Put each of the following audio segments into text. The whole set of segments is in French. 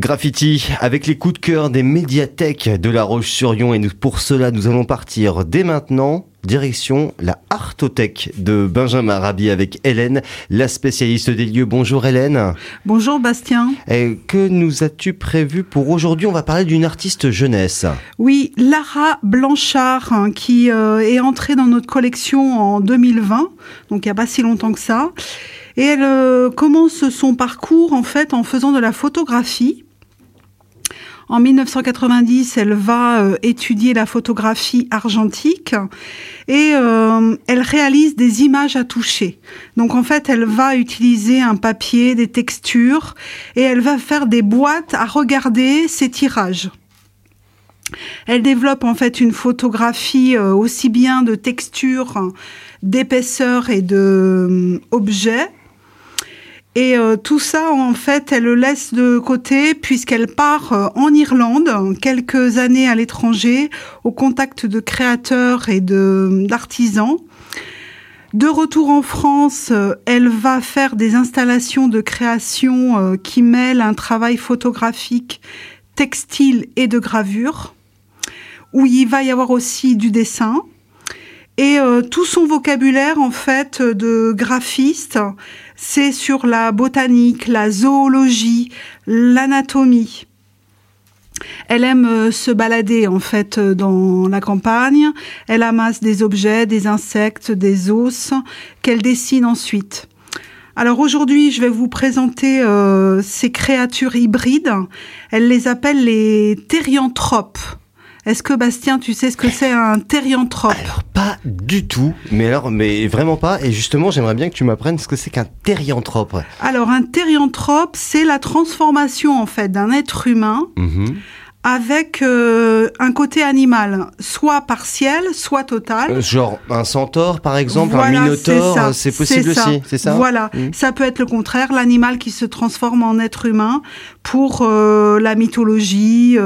Graffiti avec les coups de cœur des médiathèques de La Roche-sur-Yon et pour cela nous allons partir dès maintenant direction la Artothèque de Benjamin Rabi avec Hélène, la spécialiste des lieux. Bonjour Hélène. Bonjour Bastien. Et que nous as-tu prévu pour aujourd'hui? On va parler d'une artiste jeunesse. Oui, Lara Blanchard hein, qui euh, est entrée dans notre collection en 2020, donc il n'y a pas si longtemps que ça. Et elle euh, commence son parcours en fait en faisant de la photographie. En 1990, elle va euh, étudier la photographie argentique et euh, elle réalise des images à toucher. Donc en fait, elle va utiliser un papier, des textures et elle va faire des boîtes à regarder ses tirages. Elle développe en fait une photographie aussi bien de texture, d'épaisseur et de objets et euh, tout ça, en fait, elle le laisse de côté puisqu'elle part euh, en Irlande, quelques années à l'étranger, au contact de créateurs et d'artisans. De retour en France, euh, elle va faire des installations de création qui mêlent un travail photographique, textile et de gravure, où il va y avoir aussi du dessin. Et tout son vocabulaire, en fait, de graphiste, c'est sur la botanique, la zoologie, l'anatomie. Elle aime euh, se balader en fait euh, dans la campagne. Elle amasse des objets, des insectes, des os qu'elle dessine ensuite. Alors aujourd'hui, je vais vous présenter euh, ces créatures hybrides. Elle les appelle les thérianthropes. Est-ce que Bastien, tu sais ce que c'est un thérianthrope Alors pas du tout, mais alors mais vraiment pas. Et justement, j'aimerais bien que tu m'apprennes ce que c'est qu'un thérianthrope. Alors un thérianthrope, c'est la transformation en fait d'un être humain. Mhm avec euh, un côté animal, soit partiel, soit total. Euh, genre un centaure, par exemple, un minotaure, euh, c'est possible aussi, c'est ça Voilà, hmm. ça peut être le contraire, l'animal qui se transforme en être humain pour la mythologie,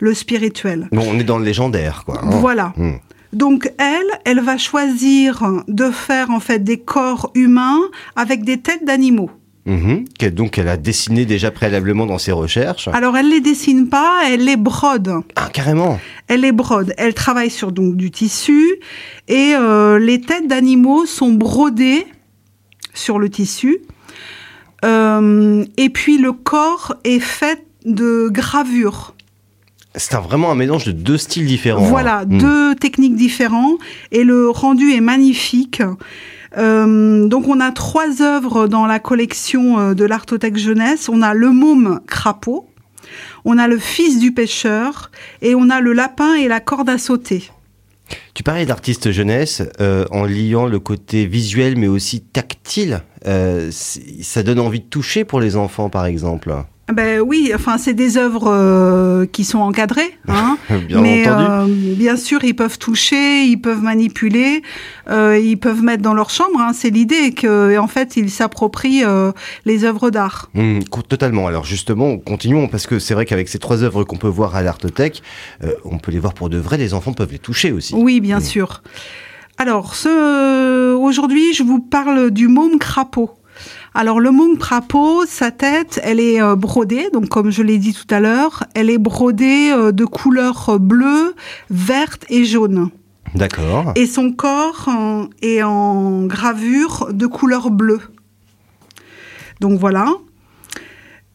le spirituel. Bon, on est dans le légendaire, quoi. Hein. Voilà. Hmm. Donc elle, elle va choisir de faire en fait des corps humains avec des têtes d'animaux. Mhm. donc elle a dessiné déjà préalablement dans ses recherches. Alors elle les dessine pas, elle les brode. Ah carrément. Elle les brode. Elle travaille sur donc du tissu et euh, les têtes d'animaux sont brodées sur le tissu. Euh, et puis le corps est fait de gravures. C'est vraiment un mélange de deux styles différents. Voilà, hmm. deux techniques différentes et le rendu est magnifique. Euh, donc on a trois œuvres dans la collection euh, de l'Artothèque Jeunesse. On a Le Môme Crapaud, on a Le Fils du Pêcheur et on a Le Lapin et la corde à sauter. Tu parlais d'artiste jeunesse euh, en liant le côté visuel mais aussi tactile. ça donne envie de toucher pour les enfants par exemple. Ben oui, enfin c'est des œuvres euh, qui sont encadrées, hein, bien mais euh, bien sûr ils peuvent toucher, ils peuvent manipuler, euh, ils peuvent mettre dans leur chambre. Hein, c'est l'idée que en fait ils s'approprient les œuvres d'art. Mmh, totalement. Alors justement, continuons parce que c'est vrai qu'avec ces trois œuvres qu'on peut voir à l'Artothèque, on peut les voir pour de vrai. Les enfants peuvent les toucher aussi. Oui, bien mmh. sûr. Alors ce... aujourd'hui, je vous parle du môme crapaud. Alors le Mung Prapo, sa tête, elle est euh, brodée, donc comme je l'ai dit tout à l'heure, elle est brodée euh, de couleurs bleues, vertes et jaunes. D'accord. Et son corps est en gravure de couleur bleue. Donc voilà.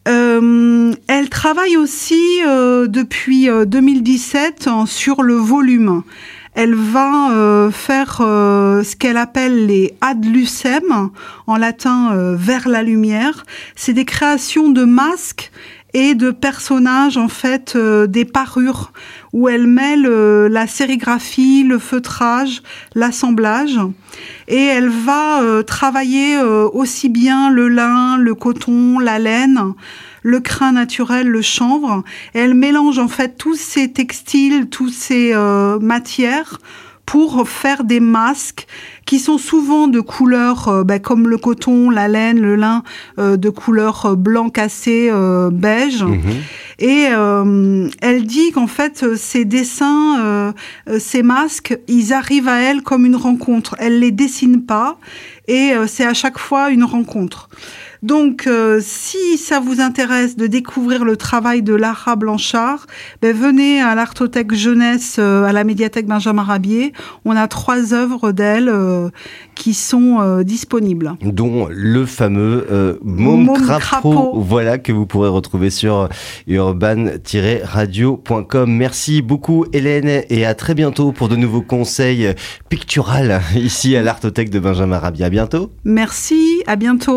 Euh, elle travaille aussi depuis 2017 sur le volume elle va euh, faire euh, ce qu'elle appelle les ad lucem, en latin euh, vers la lumière. C'est des créations de masques et de personnages en fait des parures où elle mêle la sérigraphie, le feutrage, l'assemblage et elle va travailler aussi bien le lin, le coton, la laine le crin naturel, le chanvre. Elle mélange en fait tous ces textiles, toutes ces euh, matières pour faire des masques qui sont souvent de couleurs euh, ben, comme le coton, la laine, le lin, euh, de couleur blanc cassé, beige. Mhm. Et elle dit qu'en fait, ces dessins, ces masques, ils arrivent à elle comme une rencontre. Elle les dessine pas et c'est à chaque fois une rencontre. Donc, euh, si ça vous intéresse de découvrir le travail de Lara Blanchard, ben, venez à l'Artothèque Jeunesse, euh, à la médiathèque Benjamin Rabier. On a trois œuvres d'elle euh, qui sont disponibles. Dont le fameux Môme, Crapaud, voilà, que vous pourrez retrouver sur urban-radio.com. Merci beaucoup Hélène et à très bientôt pour de nouveaux conseils picturales ici à l'Artothèque de Benjamin Rabier. À bientôt. Merci, à bientôt.